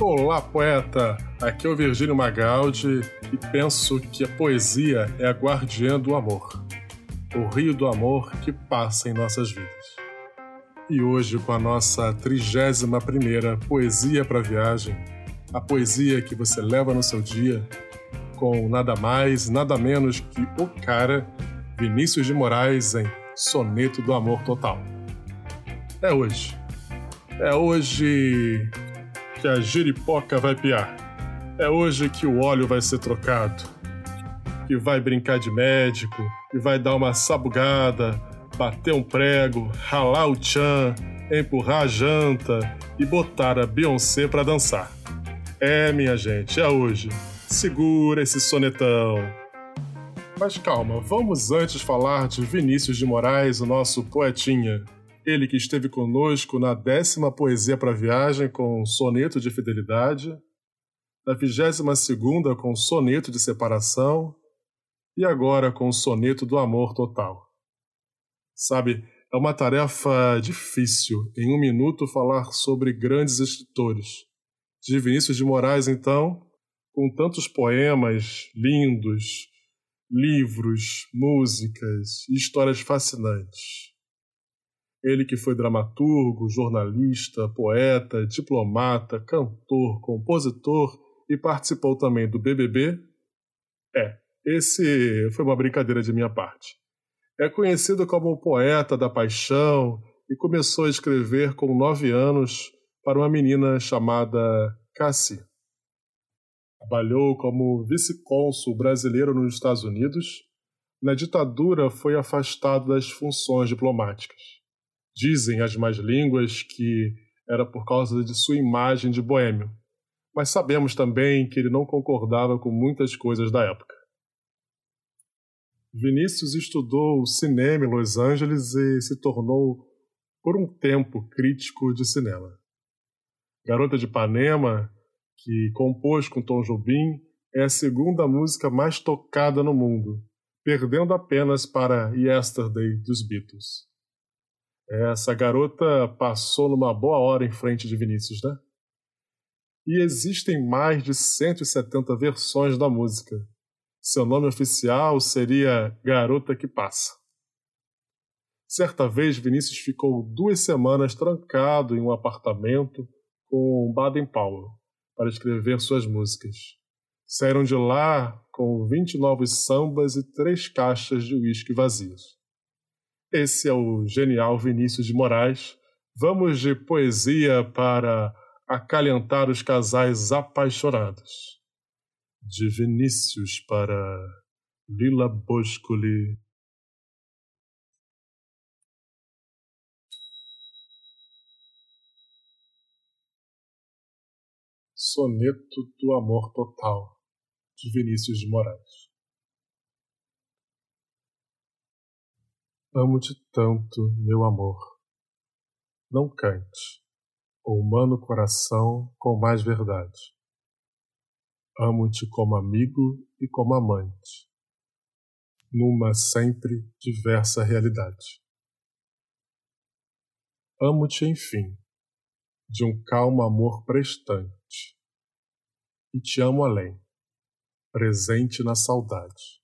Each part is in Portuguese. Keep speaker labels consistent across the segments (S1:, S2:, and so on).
S1: Olá, poeta! Aqui é o Virgílio Magaldi e penso que a poesia é a guardiã do amor, o rio do amor que passa em nossas vidas. E hoje, com a nossa 31 Poesia para Viagem, a poesia que você leva no seu dia, com nada mais, nada menos que o cara Vinícius de Moraes em Soneto do Amor Total. É hoje. É hoje que a giripoca vai piar. É hoje que o óleo vai ser trocado. Que vai brincar de médico, que vai dar uma sabugada, bater um prego, ralar o tchan, empurrar a janta e botar a Beyoncé pra dançar. É, minha gente, é hoje. Segura esse sonetão. Mas calma, vamos antes falar de Vinícius de Moraes, o nosso poetinha. Ele que esteve conosco na décima Poesia para Viagem com Soneto de Fidelidade, na vigésima segunda com Soneto de Separação e agora com Soneto do Amor Total. Sabe, é uma tarefa difícil em um minuto falar sobre grandes escritores. De Vinícius de Moraes, então, com tantos poemas lindos, livros, músicas e histórias fascinantes. Ele que foi dramaturgo, jornalista, poeta, diplomata, cantor, compositor e participou também do BBB. É, esse foi uma brincadeira de minha parte. É conhecido como o poeta da paixão e começou a escrever com nove anos para uma menina chamada Cassie. Trabalhou como vice-cônsul brasileiro nos Estados Unidos. Na ditadura, foi afastado das funções diplomáticas. Dizem as más línguas que era por causa de sua imagem de boêmio, mas sabemos também que ele não concordava com muitas coisas da época. Vinícius estudou cinema em Los Angeles e se tornou, por um tempo, crítico de cinema. Garota de Ipanema, que compôs com Tom Jobim, é a segunda música mais tocada no mundo, perdendo apenas para Yesterday dos Beatles. Essa garota passou numa boa hora em frente de Vinícius, né? E existem mais de 170 versões da música. Seu nome oficial seria Garota que Passa. Certa vez, Vinícius ficou duas semanas trancado em um apartamento com Baden Powell para escrever suas músicas. Saíram de lá com 20 novos sambas e três caixas de uísque vazios. Esse é o genial Vinícius de Moraes. Vamos de poesia para acalentar os casais apaixonados. De Vinícius para Lila Boscoli. Soneto do Amor Total, de Vinícius de Moraes. Amo-te tanto, meu amor. Não cante, o humano coração com mais verdade. Amo-te como amigo e como amante, numa sempre diversa realidade. Amo-te, enfim, de um calmo amor prestante, e te amo além, presente na saudade.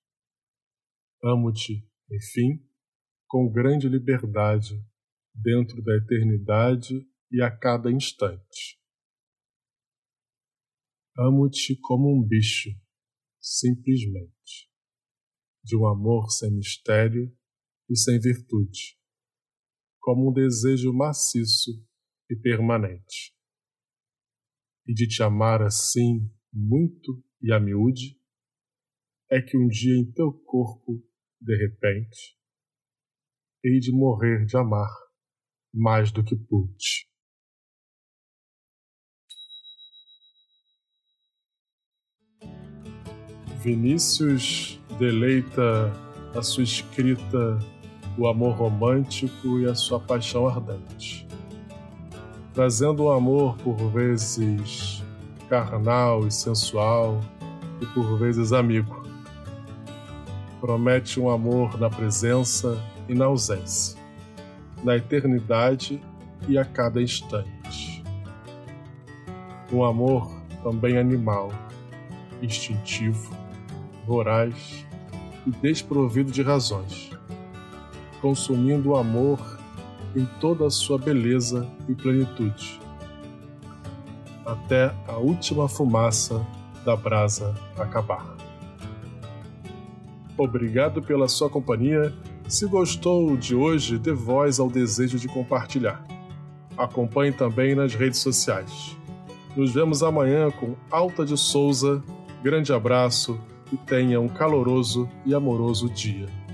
S1: Amo-te, enfim, com grande liberdade dentro da eternidade e a cada instante. Amo-te como um bicho, simplesmente, de um amor sem mistério e sem virtude, como um desejo maciço e permanente. E de te amar assim, muito e a miúde, é que um dia em teu corpo, de repente, hei de morrer de amar mais do que pude. Vinícius deleita a sua escrita o amor romântico e a sua paixão ardente, trazendo um amor por vezes carnal e sensual e por vezes amigo. Promete um amor na presença e na ausência, na eternidade e a cada instante. um amor também animal, instintivo, voraz e desprovido de razões, consumindo o amor em toda a sua beleza e plenitude, até a última fumaça da brasa acabar. Obrigado pela sua companhia. Se gostou de hoje, dê voz ao desejo de compartilhar. Acompanhe também nas redes sociais. Nos vemos amanhã com Alta de Souza. Grande abraço e tenha um caloroso e amoroso dia.